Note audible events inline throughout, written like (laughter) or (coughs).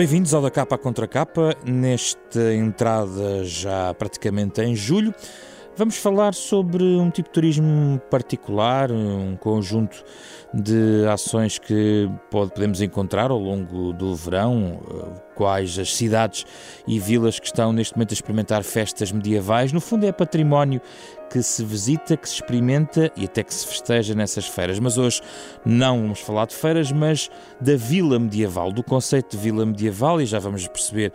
Bem-vindos ao da capa contra capa, nesta entrada já praticamente em julho. Vamos falar sobre um tipo de turismo particular, um conjunto de ações que podemos encontrar ao longo do verão, eh, quais as cidades e vilas que estão neste momento a experimentar festas medievais. No fundo, é património que se visita, que se experimenta e até que se festeja nessas feiras. Mas hoje não vamos falar de feiras, mas da vila medieval, do conceito de vila medieval, e já vamos perceber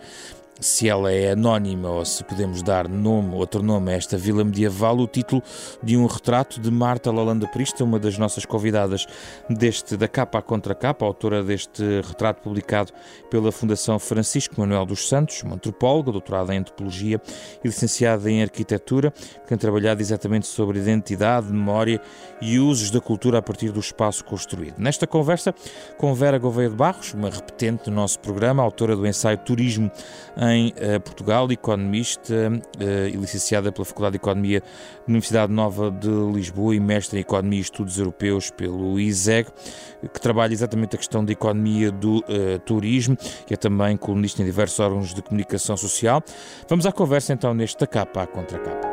se ela é anónima ou se podemos dar nome, outro nome a esta vila medieval, o título de um retrato de Marta Lalanda Prista, uma das nossas convidadas deste da capa à contra capa, autora deste retrato publicado pela Fundação Francisco Manuel dos Santos, uma antropóloga, doutorada em antropologia e licenciada em arquitetura, que tem trabalhado exatamente sobre identidade, memória e usos da cultura a partir do espaço construído. Nesta conversa com Vera Gouveia de Barros, uma repetente do nosso programa, autora do ensaio Turismo em uh, Portugal, economista uh, e licenciada pela Faculdade de Economia da Universidade Nova de Lisboa e mestre em Economia e Estudos Europeus pelo ISEG, que trabalha exatamente a questão da economia do uh, turismo e é também colunista em diversos órgãos de comunicação social. Vamos à conversa então nesta capa à contra capa.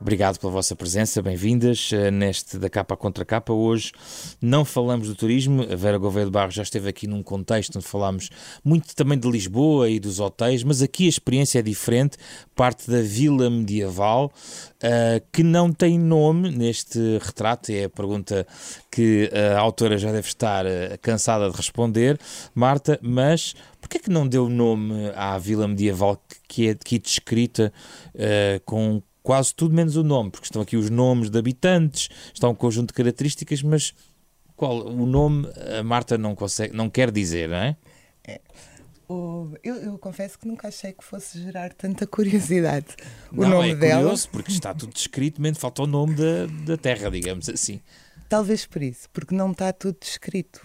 Obrigado pela vossa presença, bem-vindas eh, neste da capa contra capa. Hoje não falamos do turismo, a Vera Gouveia de Barro já esteve aqui num contexto onde falámos muito também de Lisboa e dos hotéis, mas aqui a experiência é diferente, parte da vila medieval, uh, que não tem nome neste retrato, é a pergunta que a autora já deve estar uh, cansada de responder, Marta, mas porquê é que não deu nome à vila medieval que é aqui descrita uh, com quase tudo menos o nome, porque estão aqui os nomes de habitantes, está um conjunto de características, mas qual o nome a Marta não consegue, não quer dizer, não é? é. Eu, eu, confesso que nunca achei que fosse gerar tanta curiosidade. O não, nome é dela. curioso porque está tudo descrito, menos falta o nome da, da terra, digamos assim. Talvez por isso, porque não está tudo descrito.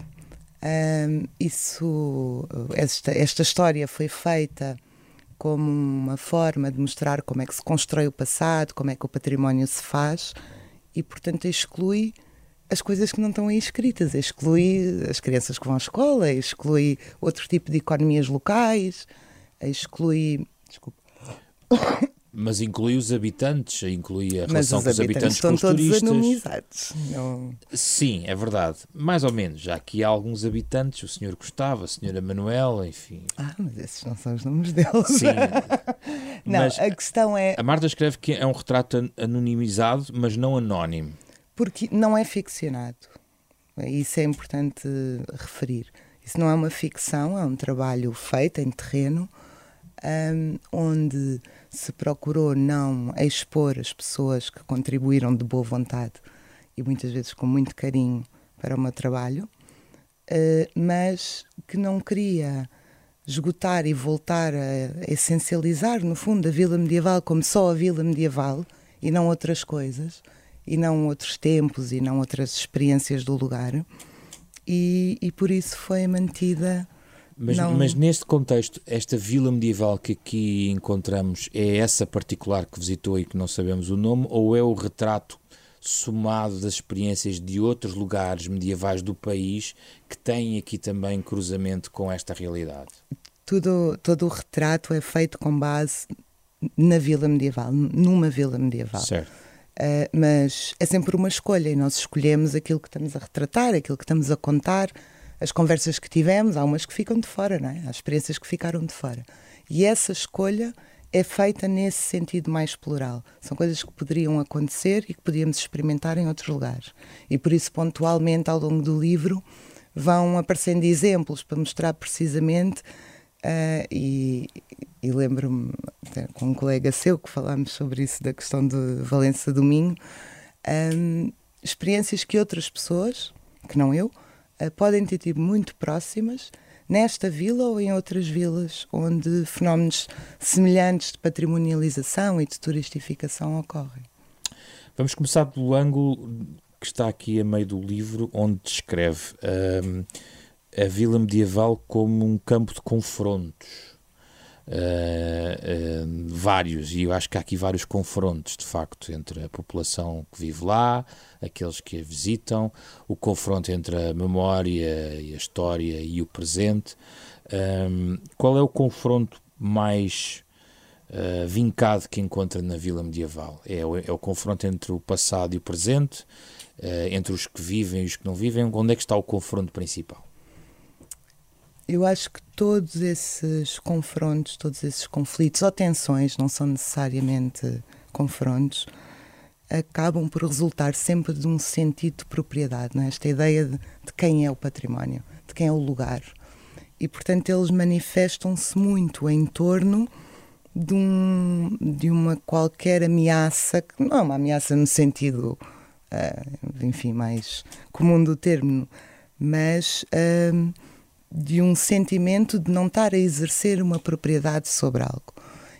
Um, isso, esta, esta história foi feita como uma forma de mostrar como é que se constrói o passado, como é que o património se faz e, portanto, exclui as coisas que não estão aí escritas, exclui as crianças que vão à escola, exclui outro tipo de economias locais, exclui. Desculpa. Mas inclui os habitantes, inclui a relação com os habitantes, estão com os todos turistas. anonimizados. Não... Sim, é verdade. Mais ou menos. Já aqui há alguns habitantes, o senhor Gustavo, a senhora Manuela, enfim. Ah, mas esses não são os nomes deles. Sim. (laughs) não, mas a questão é... A Marta escreve que é um retrato anonimizado, mas não anónimo. Porque não é ficcionado. Isso é importante referir. Isso não é uma ficção, é um trabalho feito em terreno, um, onde se procurou não expor as pessoas que contribuíram de boa vontade e muitas vezes com muito carinho para o meu trabalho, uh, mas que não queria esgotar e voltar a essencializar, no fundo, a vila medieval como só a vila medieval e não outras coisas, e não outros tempos e não outras experiências do lugar. E, e por isso foi mantida mas, não... mas neste contexto, esta vila medieval que aqui encontramos é essa particular que visitou e que não sabemos o nome, ou é o retrato somado das experiências de outros lugares medievais do país que têm aqui também cruzamento com esta realidade? Tudo, todo o retrato é feito com base na vila medieval, numa vila medieval. Certo. Uh, mas é sempre uma escolha e nós escolhemos aquilo que estamos a retratar, aquilo que estamos a contar as conversas que tivemos, há umas que ficam de fora, não é? Há experiências que ficaram de fora. E essa escolha é feita nesse sentido mais plural. São coisas que poderiam acontecer e que podíamos experimentar em outros lugares. E por isso, pontualmente, ao longo do livro, vão aparecendo exemplos para mostrar precisamente. Uh, e, e lembro-me com um colega seu que falámos sobre isso, da questão de Valença Domingo, um, experiências que outras pessoas, que não eu, podem ter tido muito próximas nesta vila ou em outras vilas onde fenómenos semelhantes de patrimonialização e de turistificação ocorrem. Vamos começar pelo ângulo que está aqui a meio do livro, onde descreve um, a vila medieval como um campo de confrontos. Uh, vários, e eu acho que há aqui vários confrontos, de facto, entre a população que vive lá, aqueles que a visitam, o confronto entre a memória e a história e o presente. Um, qual é o confronto mais uh, vincado que encontra na Vila Medieval? É o, é o confronto entre o passado e o presente, uh, entre os que vivem e os que não vivem? Onde é que está o confronto principal? Eu acho que todos esses confrontos, todos esses conflitos ou tensões, não são necessariamente confrontos, acabam por resultar sempre de um sentido de propriedade, é? esta ideia de, de, quem é o património, de quem é o lugar. E, portanto, eles manifestam-se muito em torno de, um, de uma qualquer ameaça, que não é uma ameaça no sentido, uh, enfim, mais comum do termo, mas. Uh, de um sentimento de não estar a exercer uma propriedade sobre algo.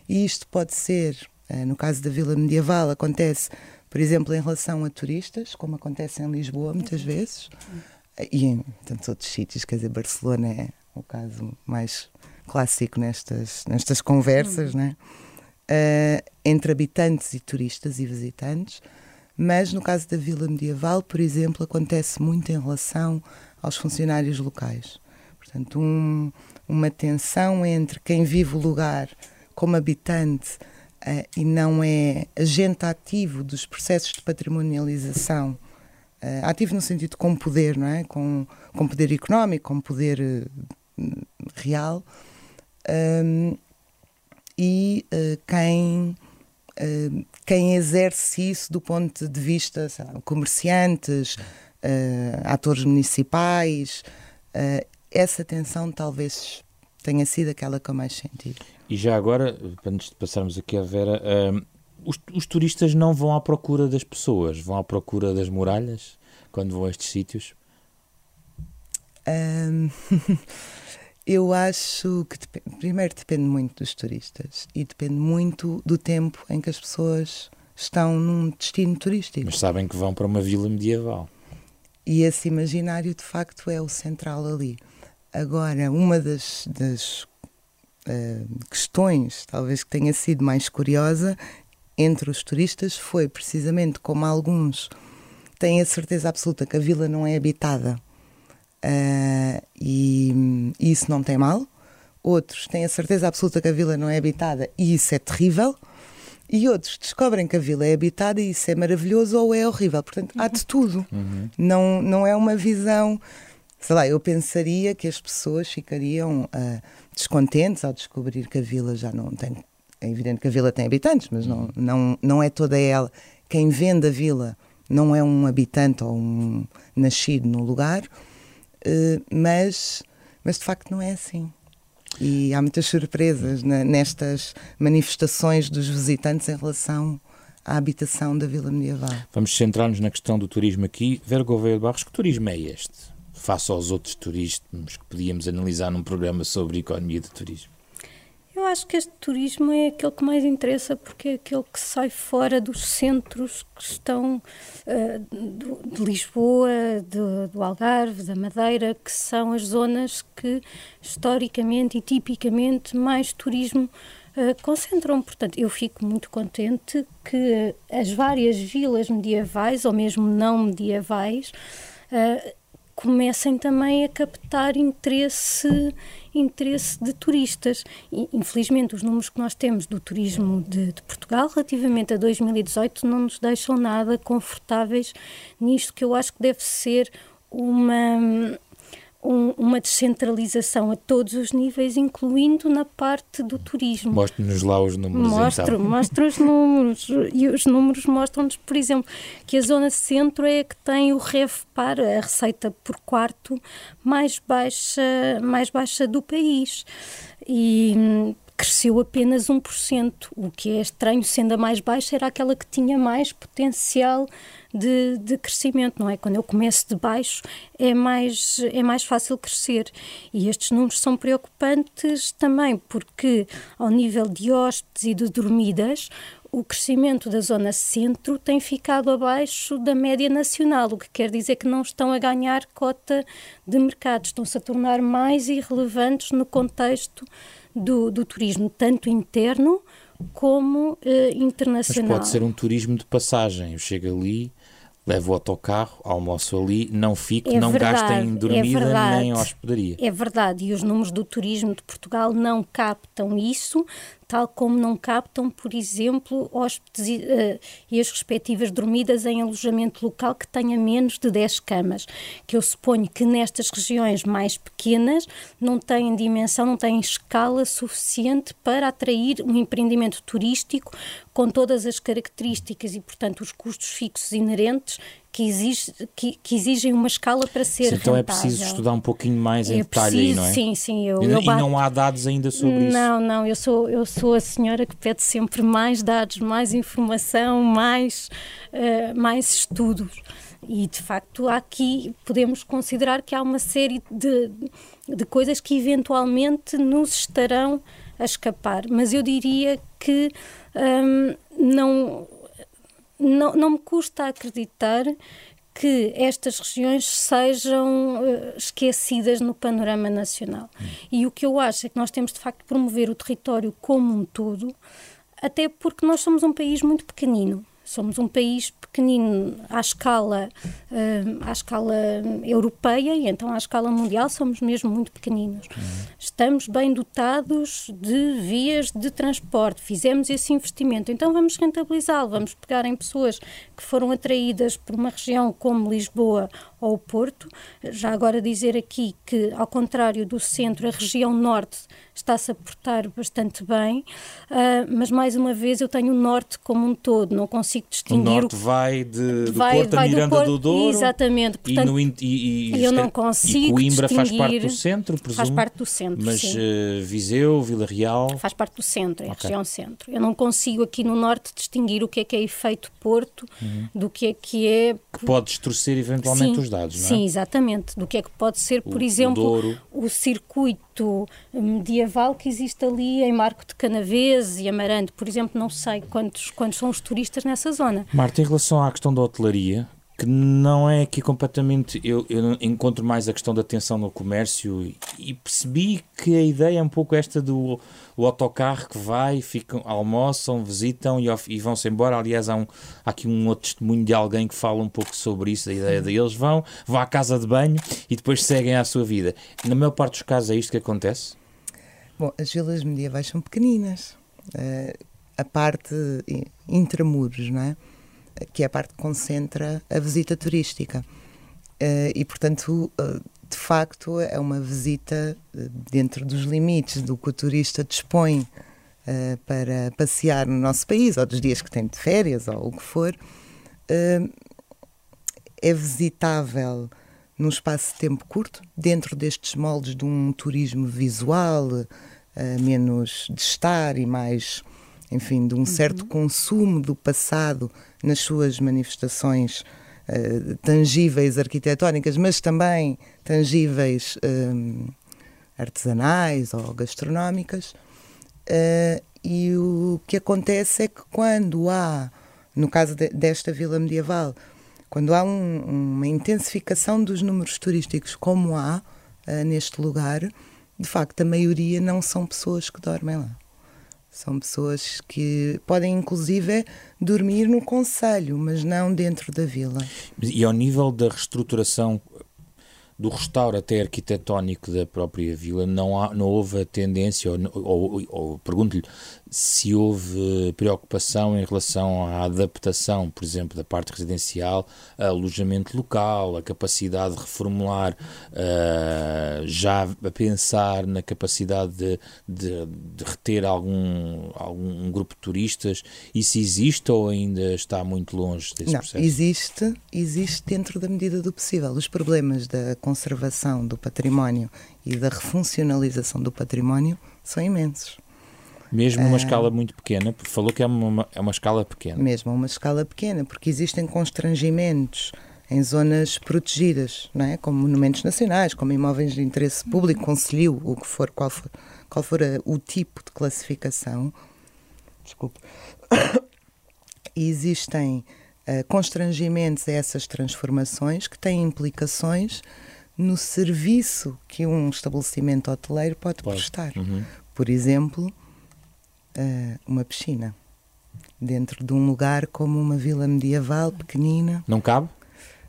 E isto pode ser, eh, no caso da Vila Medieval, acontece, por exemplo, em relação a turistas, como acontece em Lisboa muitas vezes, e em tantos outros sítios, quer dizer, Barcelona é o caso mais clássico nestas, nestas conversas, uhum. né? Uh, entre habitantes e turistas e visitantes, mas no caso da Vila Medieval, por exemplo, acontece muito em relação aos funcionários locais. Portanto, um, uma tensão entre quem vive o lugar como habitante uh, e não é agente ativo dos processos de patrimonialização, uh, ativo no sentido com poder, não é? com, com poder económico, com poder uh, real, um, e quem, quem exerce isso do ponto de vista lá, comerciantes, atores municipais essa tensão talvez tenha sido aquela que eu mais senti. E já agora, antes de passarmos aqui à Vera, um, os, os, turistas não vão à procura das pessoas, vão à procura das muralhas quando vão a estes sítios? Um, (laughs) eu acho que dep primeiro depende muito dos turistas e depende muito do tempo em que as pessoas estão num destino turístico. Mas sabem que vão para uma vila medieval. E esse imaginário de facto é o central ali. Agora, uma das, das uh, questões, talvez que tenha sido mais curiosa entre os turistas, foi precisamente como alguns têm a certeza absoluta que a vila não é habitada uh, e, e isso não tem mal. Outros têm a certeza absoluta que a vila não é habitada e isso é terrível e outros descobrem que a vila é habitada e isso é maravilhoso ou é horrível. Portanto, há de tudo. Uhum. Não, não é uma visão sei lá, eu pensaria que as pessoas ficariam uh, descontentes ao descobrir que a vila já não tem. É evidente que a vila tem habitantes, mas não, não, não é toda ela. Quem vende a vila não é um habitante ou um nascido no lugar, uh, mas, mas de facto não é assim. E há muitas surpresas na, nestas manifestações dos visitantes em relação à habitação da Vila Medieval. Vamos centrar-nos na questão do turismo aqui. Vera Gouveia de Barros, que turismo é este? Face aos outros turismos que podíamos analisar num programa sobre economia de turismo? Eu acho que este turismo é aquele que mais interessa porque é aquele que sai fora dos centros que estão uh, de Lisboa, de, do Algarve, da Madeira, que são as zonas que historicamente e tipicamente mais turismo uh, concentram. Portanto, eu fico muito contente que as várias vilas medievais, ou mesmo não medievais, uh, comecem também a captar interesse, interesse de turistas. E, infelizmente, os números que nós temos do turismo de, de, Portugal relativamente a 2018 não nos deixam nada confortáveis nisto que eu acho que deve ser uma um, uma descentralização a todos os níveis, incluindo na parte do turismo. Mostre-nos lá os números. Mostro, então. mostro os números. E os números mostram-nos, por exemplo, que a zona centro é a que tem o REVPAR, a receita por quarto, mais baixa, mais baixa do país. E hum, cresceu apenas 1%, o que é estranho, sendo a mais baixa, era aquela que tinha mais potencial de, de crescimento, não é? Quando eu começo de baixo é mais, é mais fácil crescer. E estes números são preocupantes também, porque ao nível de hóspedes e de dormidas, o crescimento da zona centro tem ficado abaixo da média nacional, o que quer dizer que não estão a ganhar cota de mercado, estão-se a tornar mais irrelevantes no contexto do, do turismo, tanto interno como uh, internacional. Mas pode ser um turismo de passagem. Eu chego ali, levo o autocarro, almoço ali, não fico, é não verdade, gasto em dormida é nem hospedaria. É verdade, e os números do turismo de Portugal não captam isso, tal como não captam, por exemplo, hóspedes e, uh, e, as respectivas dormidas em alojamento local que tenha menos de 10 camas, que eu suponho que nestas regiões mais pequenas não têm dimensão, não têm escala suficiente para atrair um empreendimento turístico com todas as características e, portanto, os custos fixos inerentes que, exige, que, que, exigem uma escala para ser sim, Então rentável. é preciso estudar um pouquinho mais em é detalhe preciso, aí, não é? Sim, sim. Eu, e, eu e não há dados ainda sobre não, isso? Não, não. Eu sou, eu sou a senhora que pede sempre mais dados, mais informação, mais, uh, mais estudos. E, de facto, aqui podemos considerar que há uma série de, de coisas que eventualmente nos estarão a escapar. Mas eu diria que hum, não, não, não me custa acreditar que estas regiões sejam uh, esquecidas no panorama nacional. Hum. E o que eu acho é que nós temos de facto de promover o território como um todo, até porque nós somos um país muito pequenino. Somos um país pequenino à escala, uh, à escala europeia e então à escala mundial somos mesmo muito pequeninos. Uhum. Estamos bem dotados de vias de transporte, fizemos esse investimento, então vamos rentabilizá-lo, vamos pegar em pessoas que foram atraídas por uma região como Lisboa ou Porto. Já agora dizer aqui que, ao contrário do centro, a região norte está-se a portar bastante bem, uh, mas mais uma vez eu tenho o norte como um todo, não consigo distinguir. O norte o... vai de, do vai, Porto vai a Miranda do, Porto, do Douro. Exatamente. Portanto, e, no, e, e eu não consigo. E Coimbra faz parte do centro, presumo. Faz parte do centro. Mas. Uh, Viseu, Vila Real. Faz parte do centro, é okay. a região centro. Eu não consigo aqui no norte distinguir o que é que é efeito Porto uhum. do que é que é. Que pode distorcer eventualmente sim, os dados, não é? Sim, exatamente. Do que é que pode ser, por o, exemplo, o, o circuito medieval que existe ali em Marco de Canaves e Amarante, por exemplo, não sei quantos, quantos são os turistas nessa zona. Marta, em relação à questão da hotelaria, que não é aqui completamente. Eu, eu, encontro mais a questão da atenção no comércio e percebi que a ideia é um pouco esta do o autocarro que vai, ficam, almoçam, visitam e, e vão-se embora. Aliás, há, um, há aqui um outro testemunho de alguém que fala um pouco sobre isso, a ideia deles vão, vão à casa de banho e depois seguem a sua vida. Na maior parte dos casos é isto que acontece? Bom, as vilas medievais são pequeninas. Uh, a parte intramuros, não é? Que é a parte que concentra a visita turística. Uh, e, portanto, uh, de facto, é uma visita uh, dentro dos limites do que o turista dispõe para passear no nosso país, ou dos dias que tem de férias, ou o que for. é visitável num espaço de tempo curto, dentro destes moldes de um turismo visual, menos de estar e mais, enfim, de um certo uhum. consumo do passado nas suas manifestações uh, tangíveis arquitetónicas, mas também tangíveis um, artesanais ou gastronómicas. Uh, e o que acontece é que quando há, no caso de, desta vila medieval, quando há um, uma intensificação dos números turísticos, como há uh, neste lugar, de facto a maioria não são pessoas que dormem lá. São pessoas que podem, inclusive, dormir no Conselho, mas não dentro da vila. E ao nível da reestruturação do restauro até arquitetónico da própria vila, não, há, não houve a tendência, ou, ou, ou pergunto-lhe se houve preocupação em relação à adaptação, por exemplo, da parte residencial, alojamento local, a capacidade de reformular, uh, já a pensar na capacidade de, de, de, reter algum, algum grupo de turistas, isso existe ou ainda está muito longe desse não, processo? Existe, existe dentro da medida do possível. Os problemas da conservação do património e da refuncionalização do património são imensos. Mesmo numa uh, escala muito pequena, porque falou que é uma, é uma escala pequena. Mesmo uma escala pequena, porque existem constrangimentos em zonas protegidas, não é? como monumentos nacionais, como imóveis de interesse público, conselho, o que for, qual for, qual for a, o tipo de classificação. Desculpe. (coughs) Existem uh, constrangimentos a essas transformações que têm implicações no serviço que um estabelecimento hoteleiro pode, pode. prestar. Uhum por exemplo, uh, uma piscina dentro de um lugar como uma vila medieval pequenina. Não cabe?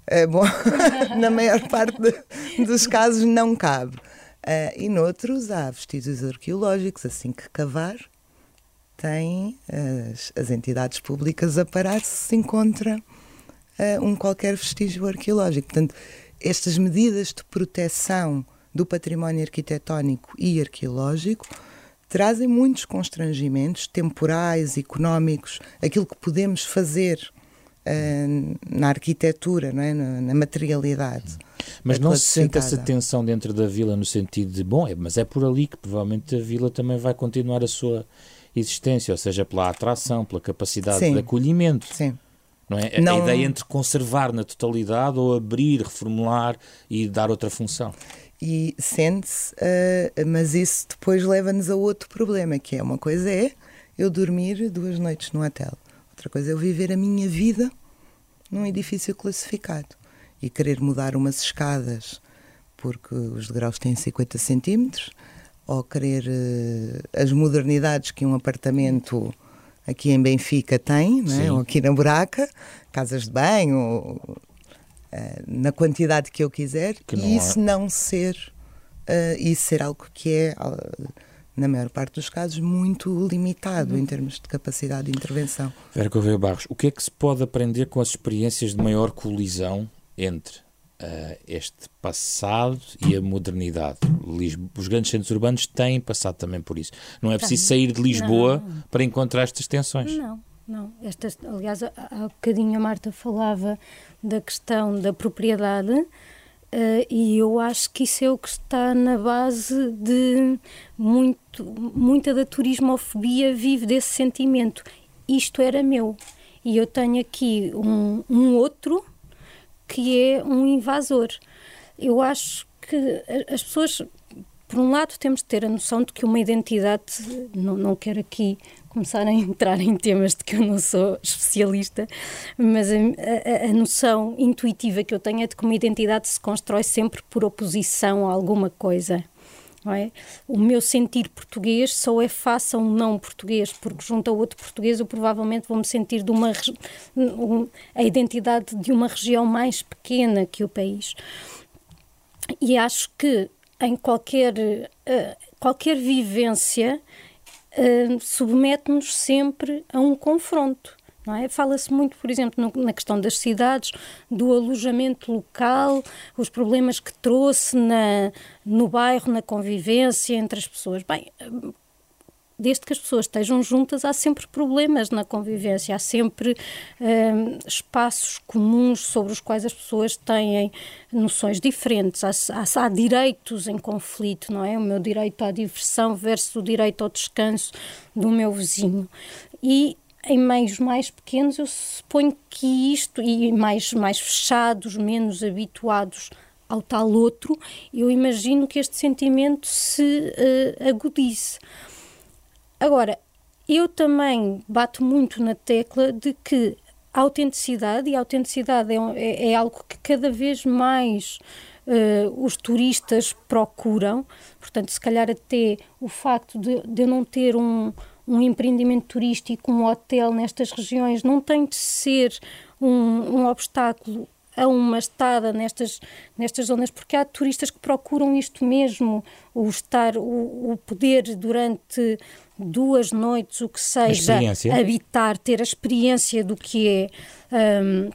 É, bom, (laughs) na maior parte de, dos casos não cabe. Uh, e noutros há vestígios arqueológicos, assim que cavar, tem as, as entidades públicas a parar se se encontra uh, um qualquer vestígio arqueológico. Portanto, estas medidas de proteção do património arquitetónico e arqueológico trazem muitos constrangimentos temporais, económicos, aquilo que podemos fazer uh, na arquitetura, não é? na, na materialidade. Mas não se sente essa tensão dentro da vila no sentido de, bom, é, mas é por ali que provavelmente a vila também vai continuar a sua existência, ou seja, pela atração, pela capacidade Sim. de acolhimento. Sim. Não é? Não... A ideia entre conservar na totalidade ou abrir, reformular e dar outra função. E sente-se, uh, mas isso depois leva-nos a outro problema, que é uma coisa é eu dormir duas noites no hotel, outra coisa é eu viver a minha vida num edifício classificado e querer mudar umas escadas porque os degraus têm 50 centímetros, ou querer uh, as modernidades que um apartamento aqui em Benfica tem, né? ou aqui na Buraca, casas de banho, na quantidade que eu quiser, que e isso há... não ser, uh, isso ser algo que é, na maior parte dos casos, muito limitado uhum. em termos de capacidade de intervenção. Vera Correia Barros, o que é que se pode aprender com as experiências de maior colisão entre uh, este passado e a modernidade. Lisboa, os grandes centros urbanos têm passado também por isso. Não é preciso sair de Lisboa não. para encontrar estas tensões. Não, não. Estas, aliás, há, há bocadinho a Marta falava da questão da propriedade. Uh, e eu acho que isso é o que está na base de muito, muita da turismofobia vive desse sentimento. Isto era meu. E eu tenho aqui um, um outro que é um invasor. Eu acho que as pessoas, por um lado, temos de ter a noção de que uma identidade, não, não quero aqui começar a entrar em temas de que eu não sou especialista, mas a, a, a, noção intuitiva que eu tenho é de que uma identidade se constrói sempre por oposição a alguma coisa. É? O meu sentir português só é face a um não português, porque junto a outro português eu provavelmente vou me sentir de uma um, a identidade de uma região mais pequena que o país. E acho que em qualquer uh, qualquer vivência uh, submete-nos sempre a um confronto. É? Fala-se muito, por exemplo, no, na questão das cidades, do alojamento local, os problemas que trouxe na, no bairro, na convivência entre as pessoas. Bem, desde que as pessoas estejam juntas, há sempre problemas na convivência, há sempre hum, espaços comuns sobre os quais as pessoas têm noções diferentes, há, há, há, direitos em conflito, não é? O meu direito à diversão versus o direito ao descanso do meu vizinho. E em meios mais pequenos, eu suponho que isto, e mais, mais fechados, menos habituados ao tal outro, eu imagino que este sentimento se uh. Agora, eu também bato muito na tecla de que a autenticidade, e a autenticidade é, é, é algo que cada vez mais uh, os turistas procuram, portanto, se calhar até o facto de, de eu não ter um um empreendimento turístico, um hotel nestas regiões, não tem de ser um, um obstáculo a uma estada nestas, nestas zonas, porque há turistas que procuram isto mesmo, o estar, o, o poder durante duas noites, o que seja, habitar, ter a experiência do que é. Um,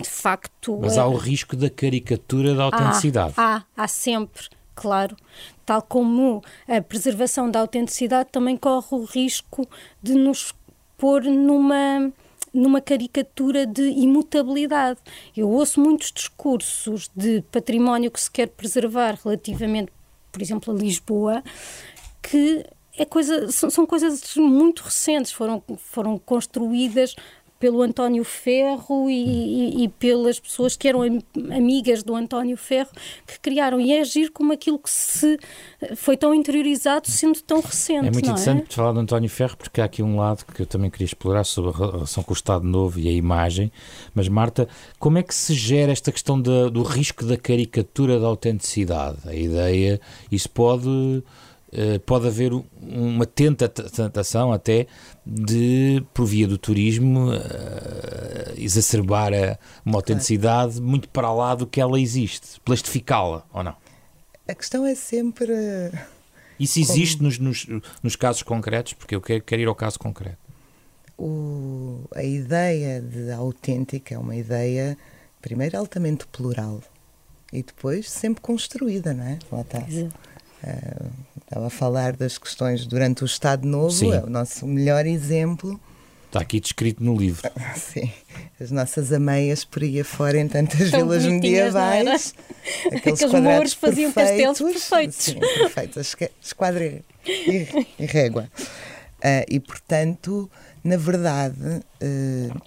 de facto. Mas há o risco da caricatura da autenticidade. Há, há, há sempre claro, tal como a preservação da autenticidade também corre o risco de nos pôr numa numa caricatura de imutabilidade. Eu ouço muitos discursos de património que se quer preservar relativamente, por exemplo, a Lisboa, que é coisa, são, são coisas muito recentes, foram, foram construídas pelo António Ferro e, e, e, pelas pessoas que eram amigas do António Ferro que criaram. E é agir como aquilo que se foi tão interiorizado sendo tão recente. É muito é? interessante é? falar do António Ferro porque há aqui um lado que eu também queria explorar sobre a relação com o Estado Novo e a imagem. Mas, Marta, como é que se gera esta questão do risco da caricatura da autenticidade? A ideia, isso pode pode haver uma tentação até de, por via do turismo, uh, exacerbar a, uma autenticidade claro. muito para lá do que ela existe, plastificá-la, ou não? A questão é sempre. Isso existe nos, nos, nos, casos concretos? Porque eu quero, quero ir ao caso concreto. O, a ideia de autêntica é uma ideia, primeiro, altamente plural e depois sempre construída, não é? Lá está. Uh, estava a falar das questões durante o Estado Novo, Sim. é o nosso melhor exemplo. Está aqui descrito no livro. (laughs) Sim, as nossas ameias por aí afora em tantas Tão vilas medievais. (laughs) Aqueles, Aqueles muros faziam castelos perfeitos. Sim, perfeitos, esquadra e, e régua. Uh, e, portanto, na verdade, uh,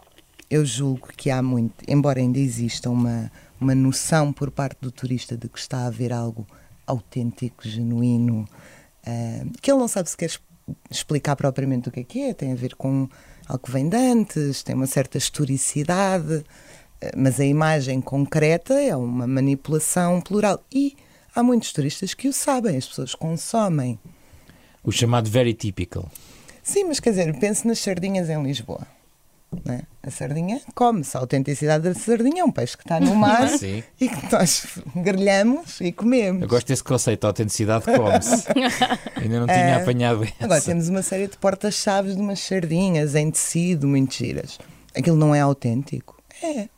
eu julgo que há muito, embora ainda exista uma, uma noção por parte do turista de que está a ver algo autêntico, genuíno, uh, que ele não sabe se quer explicar propriamente o que é que é, tem a ver com algo que vem de antes, tem uma certa historicidade, uh, mas a imagem concreta é uma manipulação plural. E há muitos turistas que o sabem, as pessoas consomem. O chamado very typical. Sim, mas quer dizer, pense nas sardinhas em Lisboa. É? A sardinha come-se. A autenticidade da sardinha é um peixe que está no mar (laughs) e que nós grelhamos e comemos. Eu gosto desse conceito, a autenticidade come-se. (laughs) Ainda não tinha é, apanhado essa. Agora temos uma série de portas-chaves de umas sardinhas em tecido, muito giras. Aquilo não é autêntico? É.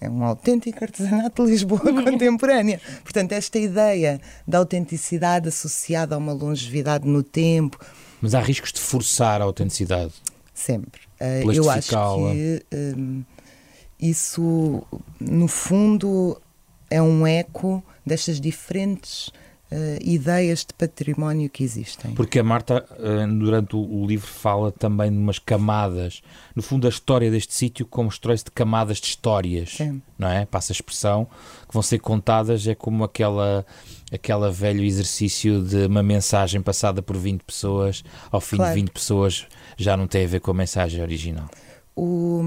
É um autêntico artesanato de Lisboa (laughs) contemporânea. Portanto, esta ideia da autenticidade associada a uma longevidade no tempo. Mas há riscos de forçar a autenticidade. Sempre. Uh, eu acho que um, isso, no fundo, é um eco destas diferentes ideias de património que existem. Porque a Marta, uh, durante o, livro, fala também de umas camadas. No fundo, a história deste sítio constrói-se de camadas de histórias, Sim. não é? Passa a expressão, que vão ser contadas, é como aquela aquela velho exercício de uma mensagem passada por 20 pessoas, ao fim claro. de 20 pessoas já não tem a ver com a mensagem original. O,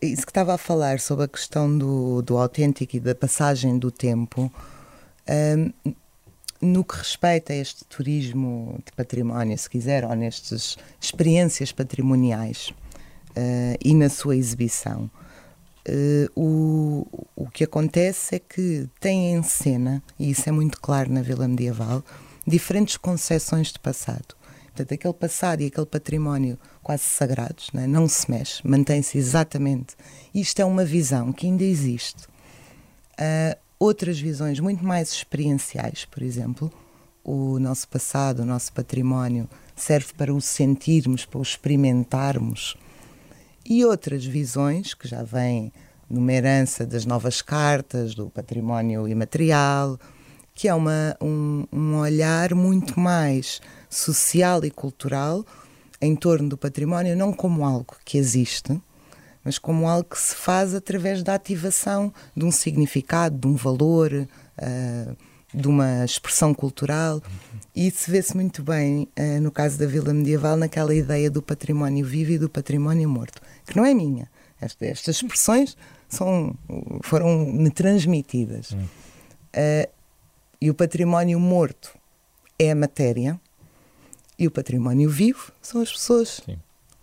isso que estava a falar sobre a questão do, do autêntico e da passagem do tempo, um, no que respeita a este turismo de património, se quiser, ou nestas experiências patrimoniais uh, e na sua exibição, uh, o, o que acontece é que tem em cena, e isso é muito claro na Vila Medieval, diferentes concepções de passado. Portanto, aquele passado e aquele património quase sagrados não, é? não se mexe, mantém-se exatamente. Isto é uma visão que ainda existe. Uh, outras visões muito mais experienciais, por exemplo, o nosso passado, o nosso património serve para o sentirmos, para o experimentarmos. E outras visões que já vêm numa herança das novas cartas, do património imaterial, que é uma, um, um olhar muito mais social e cultural em torno do património, não como algo que existe, mas como algo que se faz através da ativação de um significado, de um valor, uh, de uma expressão cultural. E isso vê-se muito bem, uh, no caso da Vila Medieval, naquela ideia do património vivo e do património morto, que não é minha. Esta, estas expressões são, foram-me transmitidas. Uh, e o património morto é a matéria, e o património vivo são as pessoas Sim.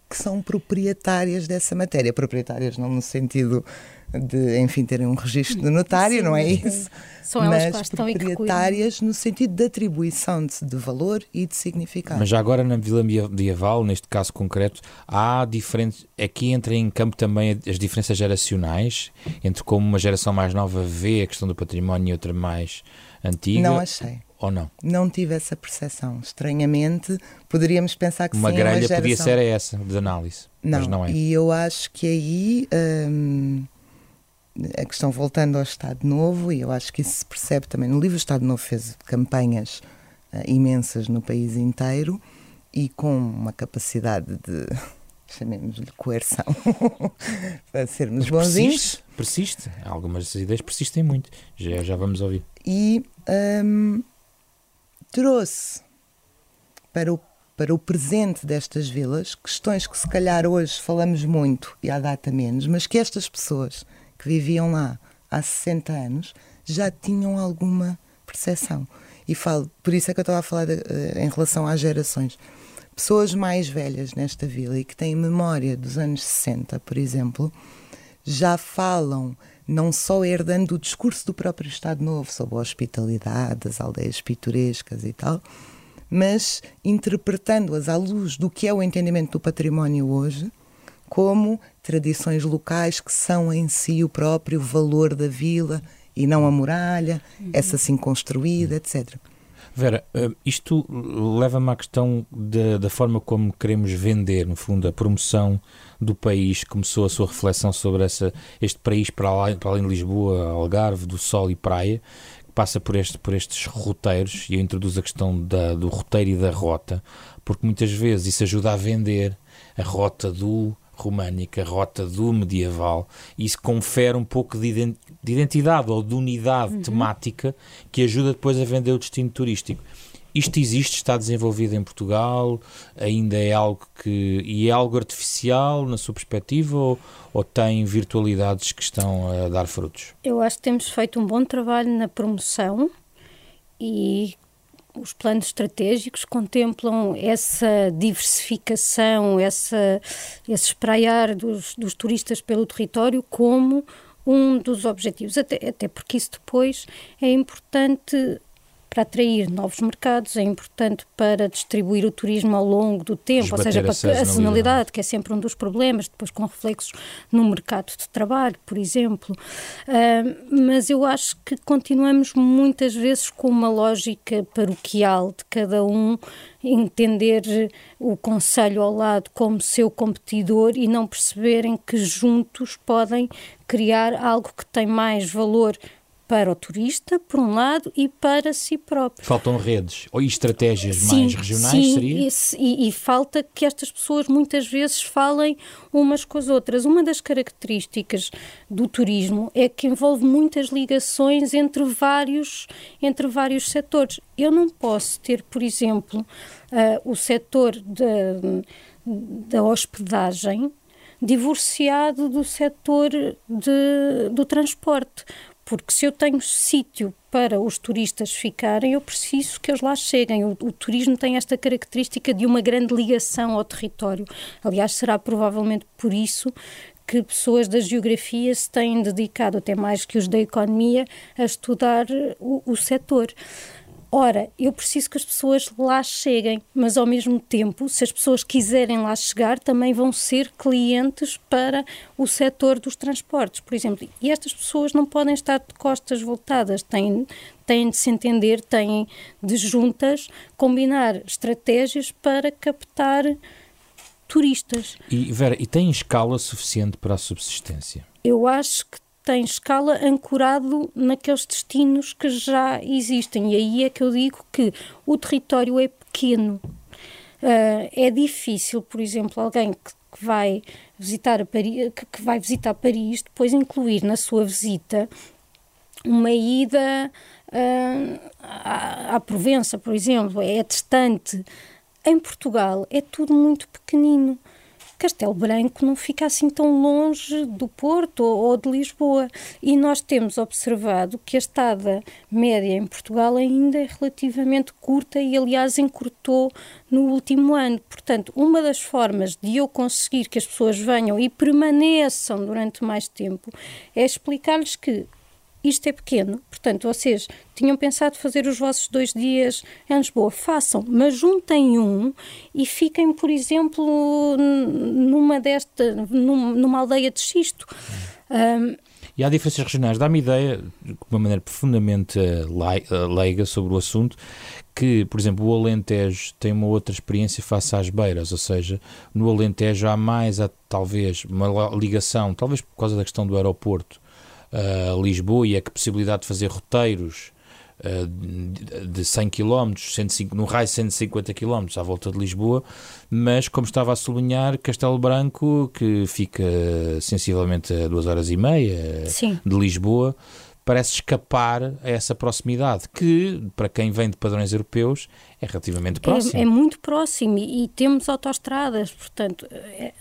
Que são proprietárias dessa matéria. Proprietárias não no sentido de, enfim, terem um registro de notário, Sim, não é isso? São elas mas que estão proprietárias no sentido de atribuição de, de, valor e de significado. Mas já agora na Vila Medieval, neste caso concreto, há diferentes. Aqui entra em campo também as diferenças geracionais, entre como uma geração mais nova vê a questão do património e outra mais antiga. Não achei ou não? Não tive essa percepção. Estranhamente, poderíamos pensar que uma sim. Grelha uma grelha podia ser essa de análise, não, mas não é. E eu acho que aí hum, a questão voltando ao Estado Novo, e eu acho que isso se percebe também no livro. O Estado Novo fez campanhas uh, imensas no país inteiro e com uma capacidade de (laughs) chamemos-lhe coerção (laughs) para sermos Mas bonzinhos. Persiste, persiste, algumas ideias persistem muito, já, já vamos ouvir. E hum, trouxe para o, para o presente destas vilas questões que se calhar hoje falamos muito e há data menos, mas que estas pessoas que viviam lá há 60 anos já tinham alguma percepção. e falo, por isso é que eu estava a falar de, uh, em relação às gerações. Pessoas mais velhas nesta vila e que têm memória dos anos 60, por exemplo, já falam não só herdando o discurso do próprio Estado Novo sobre a hospitalidade, as aldeias pitorescas e tal, mas interpretando-as à luz do que é o entendimento do património hoje, como tradições locais que são em si o próprio valor da vila e não a muralha, uhum. essa assim construída, etc. Vera, eh, isto leva-me à questão da, da, forma como queremos vender, no fundo, a promoção do país. Começou a sua reflexão sobre essa, este país para além, para além de Lisboa, Algarve, do Sol e Praia, que passa por, este, por estes roteiros, e eu introduzo a questão da, do roteiro e da rota, porque muitas vezes isso ajuda a vender a rota do românica, rota do medieval, e isso confere um pouco de identidade ou de unidade uhum. temática que ajuda depois a vender o destino turístico. Isto existe, está desenvolvido em Portugal, ainda é algo que. e é algo artificial na sua perspectiva ou, ou tem virtualidades que estão a dar frutos? Eu acho que temos feito um bom trabalho na promoção e os planos estratégicos contemplam essa diversificação, essa, esse espraiar dos, dos turistas pelo território como um dos objetivos, até, até porque isso depois é importante para atrair novos mercados, é importante para distribuir o turismo ao longo do tempo, ou seja, para a sazonalidade, que é sempre um dos problemas, depois com reflexos no mercado de trabalho, por exemplo. Uh, mas eu acho que continuamos muitas vezes com uma lógica paroquial de cada um entender o Conselho ao lado como seu competidor e não perceberem que juntos podem criar algo que tem mais valor para o turista, por um lado, e para si próprio. Faltam redes ou estratégias sim, mais regionais, sim, seria? E, e, falta que estas pessoas muitas vezes falem umas com as outras. Uma das características do turismo é que envolve muitas ligações entre vários, entre vários setores. Eu não posso ter, por exemplo, uh, o setor da hospedagem divorciado do setor de, do transporte porque se eu tenho sítio para os turistas ficarem, eu preciso que eles lá cheguem. O, o, turismo tem esta característica de uma grande ligação ao território. Aliás, será provavelmente por isso que pessoas da geografia se têm dedicado, até mais que os da economia, a estudar o, o setor. Ora, eu preciso que as pessoas lá cheguem, mas ao mesmo tempo, se as pessoas quiserem lá chegar, também vão ser clientes para o setor dos transportes, por exemplo. E estas pessoas não podem estar de costas voltadas, têm, têm de se entender, têm de juntas combinar estratégias para captar turistas. E Vera, e tem escala suficiente para a subsistência? Eu acho que tem escala ancorado naqueles destinos que já existem. E aí é que eu digo que o território é pequeno. Uh, é difícil, por exemplo, alguém que, que vai visitar Paris, que, que, vai visitar Paris, depois incluir na sua visita uma ida uh, à, à Provença, por exemplo, é distante. Em Portugal é tudo muito pequenino. Castelo Branco não fica assim tão longe do Porto ou, de Lisboa. E nós temos observado que a estada média em Portugal ainda é relativamente curta e, aliás, encurtou no último ano. Portanto, uma das formas de eu conseguir que as pessoas venham e permaneçam durante mais tempo é explicar-lhes que isto é pequeno, portanto, vocês tinham pensado fazer os vossos dois dias em Lisboa, façam, mas juntem um e fiquem, por exemplo, numa desta, numa aldeia de xisto. Um, e há diferenças regionais. Dá-me ideia, de uma maneira profundamente eh, eh, leiga sobre o assunto, que, por exemplo, o Alentejo tem uma outra experiência face às beiras, ou seja, no Alentejo há mais, há, talvez, uma ligação, talvez por causa da questão do aeroporto, uh, Lisboa e a possibilidade de fazer roteiros uh, de 100 km, 105, no raio de 150 km à volta de Lisboa, mas como estava a sublinhar, Castelo Branco, que fica sensivelmente a duas horas e meia Sim. de Lisboa, parece escapar a essa proximidade, que, para quem vem de padrões europeus, é relativamente próximo. É, é muito próximo e, e, temos autoestradas, portanto, é,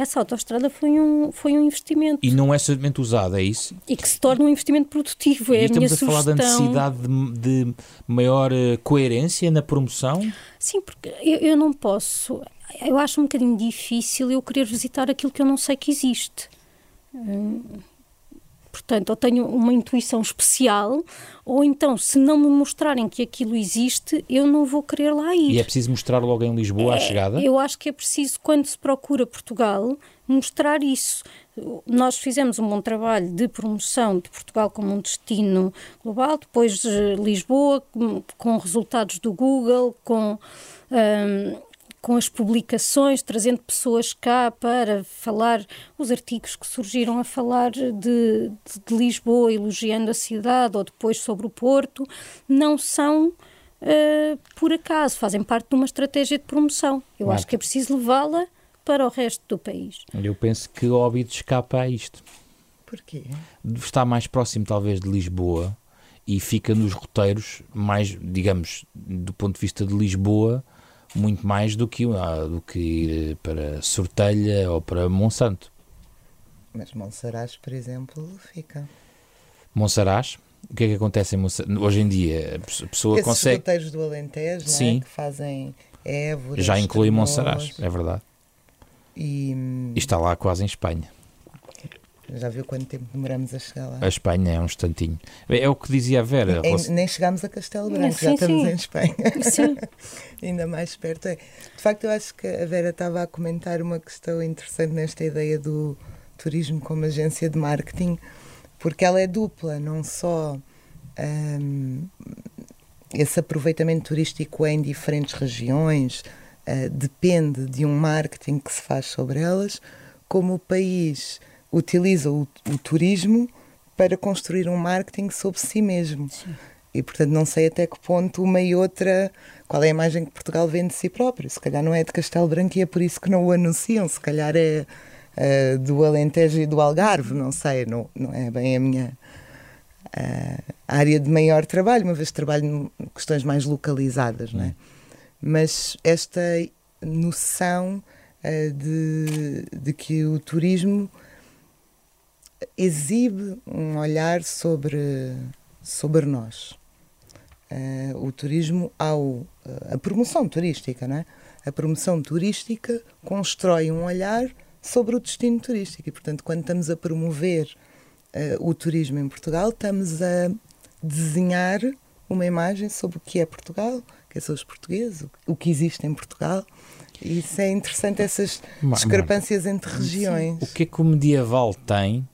essa autoestrada foi um, foi um investimento. E não é somente usada, é isso? E que se torna um investimento produtivo, é e a estamos a sugestão. falar da necessidade de, de maior eh, coerência na promoção? Sim, porque eu, eu não posso, eu acho um bocadinho difícil eu querer visitar aquilo que eu não sei que existe. Hum, portanto, ou tenho uma intuição especial, ou então, se não me mostrarem que aquilo existe, eu não vou querer lá ir. E é preciso mostrar logo em Lisboa é, à chegada? Eu acho que é preciso, quando se procura Portugal, mostrar isso. Nós fizemos um bom trabalho de promoção de Portugal como um destino global, depois Lisboa, com resultados do Google, com. Um, com as publicações, trazendo pessoas cá para falar, os artigos que surgiram a falar de, de, de Lisboa, elogiando a cidade, ou depois sobre o Porto, não são uh, por acaso, fazem parte de uma estratégia de promoção. Eu claro. acho que é preciso levá-la para o resto do país. Eu penso que Óbidos escapa a isto. Porquê? Está mais próximo, talvez, de Lisboa e fica nos roteiros mais, digamos, do ponto de vista de Lisboa, muito mais do que, ah, do que ir para Sortelha ou para Monsanto. Mas Monsaraz, por exemplo, fica. Monsaraz? O que é que acontece em Monsaraz? Hoje em dia a pessoa Esses consegue. roteiros do Alentejo Sim. É? que fazem Évora. Já inclui Monsaraz, é verdade. E... e está lá quase em Espanha. Já viu quanto tempo demoramos a chegar lá? A Espanha é um instantinho. É o que dizia a Vera. Nem, nem chegámos a Castelo Branco, sim, já estamos sim. em Espanha. Sim. (laughs) Ainda mais perto. É. De facto, eu acho que a Vera estava a comentar uma questão interessante nesta ideia do turismo como agência de marketing, porque ela é dupla, não só um, esse aproveitamento turístico em diferentes regiões, uh, depende de um marketing que se faz sobre elas, como o país utiliza o, o turismo para construir um marketing sobre si mesmo. Sim. E, portanto, não sei até que ponto uma e outra, qual é a imagem que Portugal vende de si próprio. Se calhar não é de Castelo Branco e é por isso que não o anunciam. Se calhar é uh, do Alentejo e do Algarve, não sei, não, não é bem a minha uh, área de maior trabalho, uma vez trabalho em questões mais localizadas, não é? Mas esta noção uh, de, de que o turismo exibe um olhar sobre, sobre nós. Uh, o turismo ao uh, a promoção turística, não é? A promoção turística constrói um olhar sobre o destino turístico e, portanto, quando estamos a promover uh, o turismo em Portugal, estamos a desenhar uma imagem sobre o que é Portugal, quem são os portugueses, o que existe em Portugal. E isso é interessante, essas discrepâncias entre regiões. O que é que o medieval tem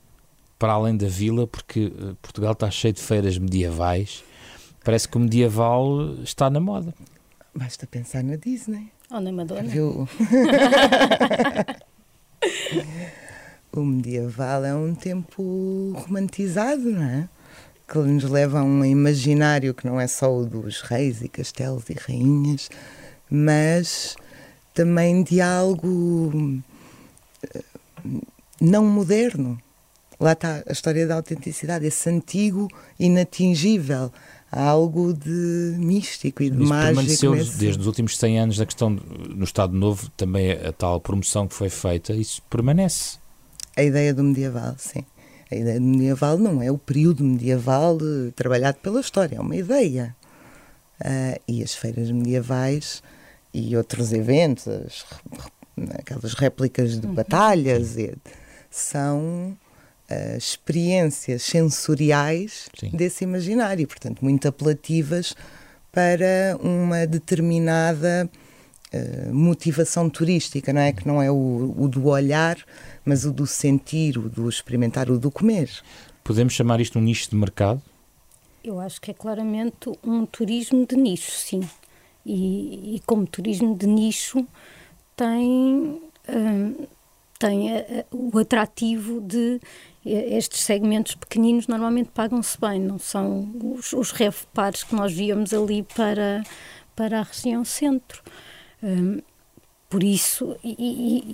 para além da vila, porque eh, Portugal está cheio de feiras medievais. Parece que o medieval está na moda. Basta pensar na Disney. Ou na Madonna. Viu? (laughs) o medieval é um tempo romantizado, não é? Que nos leva a um imaginário que não é só o dos reis e castelos e rainhas, mas também de algo eh, não moderno lá está a história da autenticidade, esse antigo inatingível. Há algo de místico e de Isso mágico. permaneceu nesse... desde os últimos 100 anos da questão no Estado Novo, também a tal promoção que foi feita, isso permanece. A ideia do medieval, sim. A ideia do medieval não é o período medieval eh, trabalhado pela história, é uma ideia. Uh, e as feiras medievais e outros eventos, as, aquelas réplicas de uhum. batalhas, são uh, experiências sensoriais Sim. desse imaginário, portanto, muito apelativas para uma determinada uh, motivação turística, não é? Que não é o, o, do olhar, mas o do sentir, o do experimentar, o do comer. Podemos chamar isto um nicho de mercado? Eu acho que é claramente um turismo de nicho, sim. E, e como turismo de nicho tem. Uh, tem o atrativo de estes segmentos pequeninos normalmente pagam-se bem, não são os, os reparos que nós víamos ali para, para a região centro. Um, por isso, e,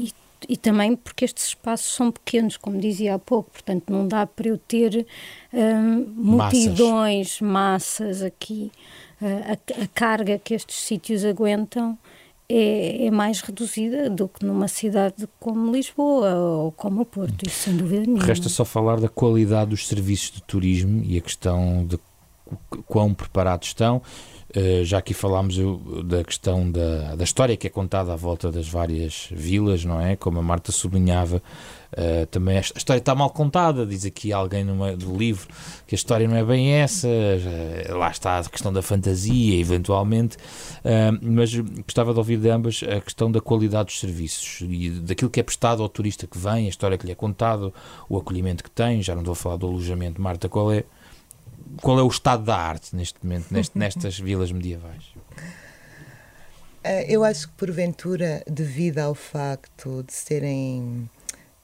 e, e, também porque estes espaços são pequenos, como dizia há pouco, portanto não dá para eu ter um, multidões, massas, massas aqui. Uh, a, a, carga que estes sítios aguentam é, é, mais reduzida do que numa cidade como Lisboa ou como o Porto, isso sem dúvida nenhuma. Resta só falar da qualidade dos serviços de turismo e a questão de quão preparados estão. Uh, já aqui falámos da questão da, da história que é contada à volta das várias vilas, não é? Como a Marta sublinhava, uh, também a história está mal contada. Diz aqui alguém no do livro que a história não é bem essa. Uh, lá está a questão da fantasia, eventualmente. mas gostava de ouvir de ambas a questão da qualidade dos serviços e daquilo que é prestado ao turista que vem, a história que lhe é contada, o acolhimento que tem. Já não estou a falar do alojamento. Marta, qual é? qual é o estado da arte neste momento, neste, (laughs) nestas vilas medievais? Eh, eu acho que, porventura, devido ao facto de serem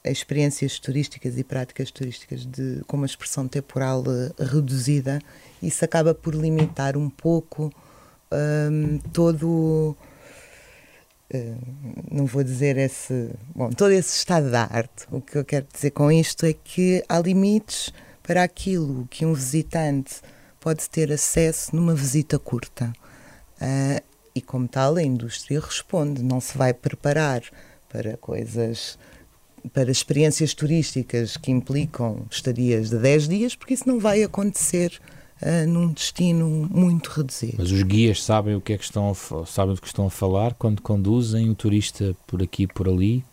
experiências turísticas e práticas turísticas de, com uma expressão temporal uh, reduzida, isso acaba por limitar um pouco um, todo. Uh, não vou dizer esse. Bom, todo esse estado da arte. O que eu quero dizer com isto é que há limites para aquilo que um visitante pode ter acesso numa visita curta. Uh, e, como tal, a indústria responde, não se vai preparar para coisas, para experiências turísticas que implicam estadias de 10 dias, porque isso não vai acontecer uh, num destino muito reduzido. Mas os guias sabem o que é que estão a, sabem do que estão a falar quando conduzem o turista por aqui e por ali?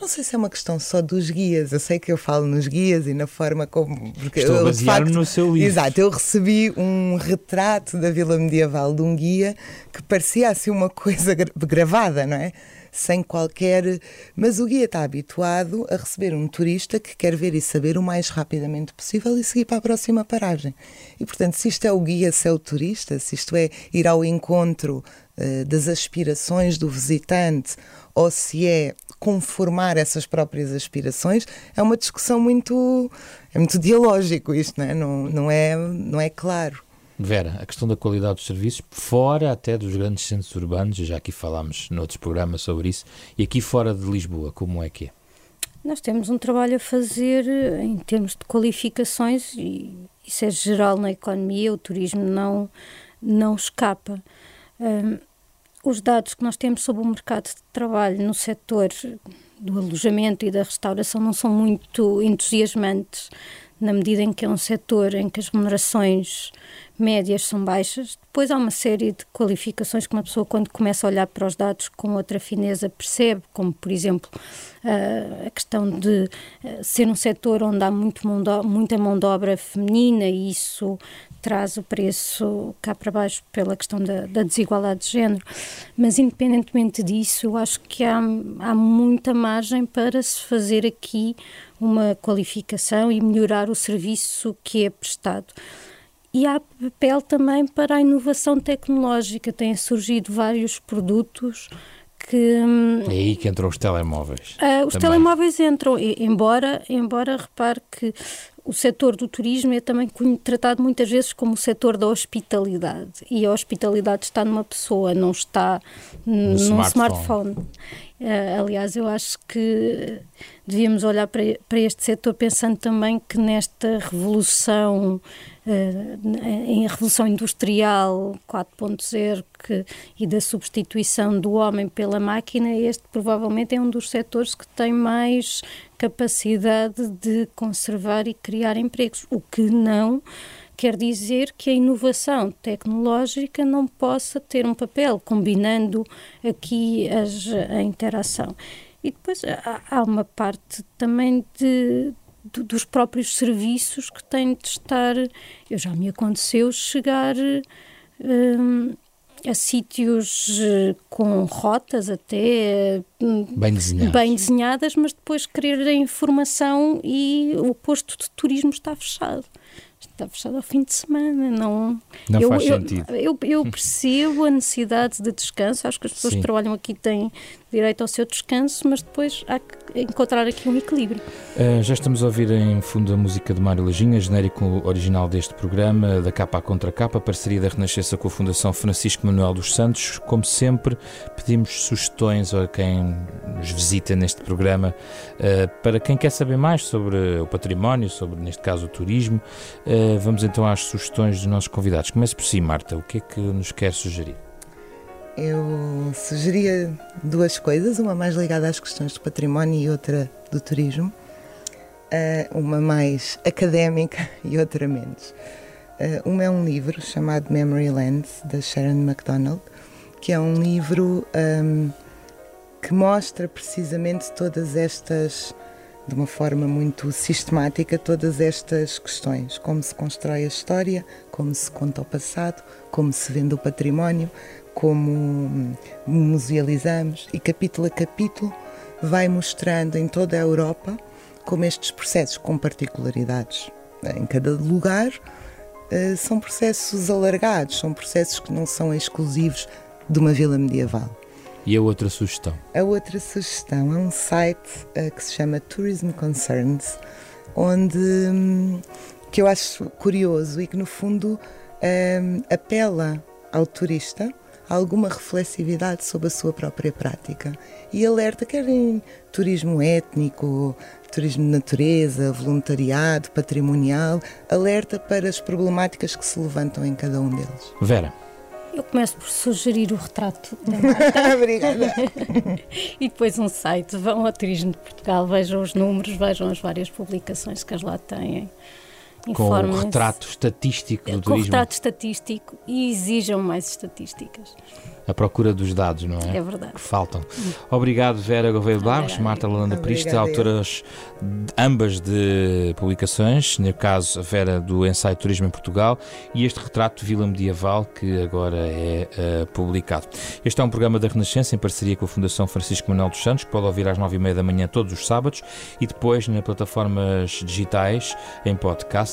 Não sei se é uma questão só dos guias. Eu sei que eu falo nos guias e na forma como. Porque Estou a basear-me no seu livro. Exato, eu recebi um retrato da Vila Medieval de um guia que parecia assim uma coisa gravada, não é? Sem qualquer. Mas o guia está habituado a receber um turista que quer ver e saber o mais rapidamente possível e seguir para a próxima paragem. E portanto, se isto é o guia, se é o turista, se isto é ir ao encontro uh, das aspirações do visitante ou se é conformar essas próprias aspirações, é uma discussão muito é muito dialógico isto, não é? Não, não é, não é claro. Vera, a questão da qualidade dos serviços, fora até dos grandes centros urbanos, já aqui falámos noutros programas sobre isso, e aqui fora de Lisboa, como é que é? Nós temos um trabalho a fazer eh, em termos de qualificações, e isso é geral na economia, o turismo não, não escapa. Um, os dados que nós temos sobre o mercado de trabalho no setor do alojamento e da restauração não são muito entusiasmantes, na medida em que é um setor em que as remunerações médias são baixas. Depois há uma série de qualificações que uma pessoa, quando começa a olhar para os dados com outra fineza, percebe, como, por exemplo, a questão de ser um setor onde há muito mão de, muita mão de obra feminina e isso traz o preço cá para baixo pela questão da, da desigualdade de género. Mas, independentemente disso, eu acho que há, há muita margem para se fazer aqui uma qualificação e melhorar o serviço que é prestado. E há papel também para a inovação tecnológica. Têm surgido vários produtos que. Hum, é aí que entram os telemóveis. Uh, os também. telemóveis entram, embora, embora repare que o setor do turismo é também tratado muitas vezes como o setor da hospitalidade. E a hospitalidade está numa pessoa, não está no num smartphone. smartphone. Uh, aliás, eu acho que devíamos olhar para, para este setor pensando também que nesta revolução uh, em revolução industrial 4.0 e da substituição do homem pela máquina, este provavelmente é um dos setores que tem mais capacidade de conservar e criar empregos, o que não quer dizer que a inovação tecnológica não possa ter um papel, combinando aqui as, a interação. E depois há uma parte também de, de, dos próprios serviços que têm de estar. Eu já me aconteceu chegar. Hum, a sítios eh, com rotas até hum, bem desenhadas. bem desenhadas, mas depois querer a informação e o posto de turismo está fechado está fechado ao fim de semana. Não, não eu, faz eu, sentido. Eu, eu, percebo a necessidade de descanso, acho que as pessoas Sim. que trabalham aqui têm direito ao seu descanso, mas depois há que encontrar aqui um equilíbrio. Uh, já estamos a ouvir em fundo a música de Mário Lajinha, genérico original deste programa, da capa à contra capa, parceria da Renascença com a Fundação Francisco Manuel dos Santos. Como sempre, pedimos sugestões a quem nos visita neste programa, uh, para quem quer saber mais sobre o património, sobre, neste caso, o turismo. Uh, vamos então às sugestões dos nossos convidados. Comece por si, Marta. O que é que nos quer sugerir? Eu sugeria duas coisas, uma mais ligada às questões do património e outra do turismo, uh, uma mais académica (laughs) e outra menos. Uh, uma é um livro chamado Memory Land, da Sharon MacDonald, que é um livro um, que mostra precisamente todas estas, de uma forma muito sistemática, todas estas questões: como se constrói a história, como se conta o passado, como se vende o património, como musealizamos e capítulo a capítulo vai mostrando em toda a Europa como estes processos com particularidades em cada lugar eh, são processos alargados, são processos que não são exclusivos de uma vila medieval. E a outra sugestão? A outra sugestão é um site uh, que se chama Tourism Concerns, onde um, que eu acho curioso e que no fundo um, apela ao turista alguma reflexividade sobre a sua própria prática e alerta, quer em turismo étnico, turismo de natureza, voluntariado, patrimonial, alerta para as problemáticas que se levantam em cada um deles. Vera. Eu começo por sugerir o retrato da (laughs) Marta. Obrigada. (laughs) e depois um site. Vão ao Turismo de Portugal, vejam os números, vejam as várias publicações que as lá têm com o retrato estatístico do com turismo. Com retrato estatístico e exijam mais estatísticas. A procura dos dados, não é? É verdade. Que faltam. Obrigado, Vera Gouveia de Barros, Marta Lalanda Prista, autoras ambas de publicações, no caso a Vera do Ensaio Turismo em Portugal e este retrato de Vila Medieval que agora é uh, publicado. Este é um programa da Renascença em parceria com a Fundação Francisco Manuel dos Santos, que pode ouvir às nove e meia da manhã todos os sábados e depois nas plataformas digitais, em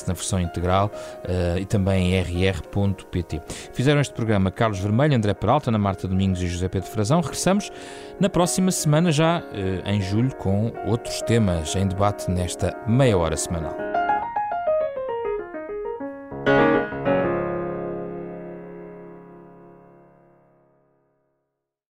na versão integral uh, e também em rr.pt. Fizeram este programa Carlos Vermelho, André Peralta, Ana Marta Domingos e José Pedro Frazão. Regressamos na próxima semana, já uh, em julho, com outros temas em debate nesta meia hora semanal.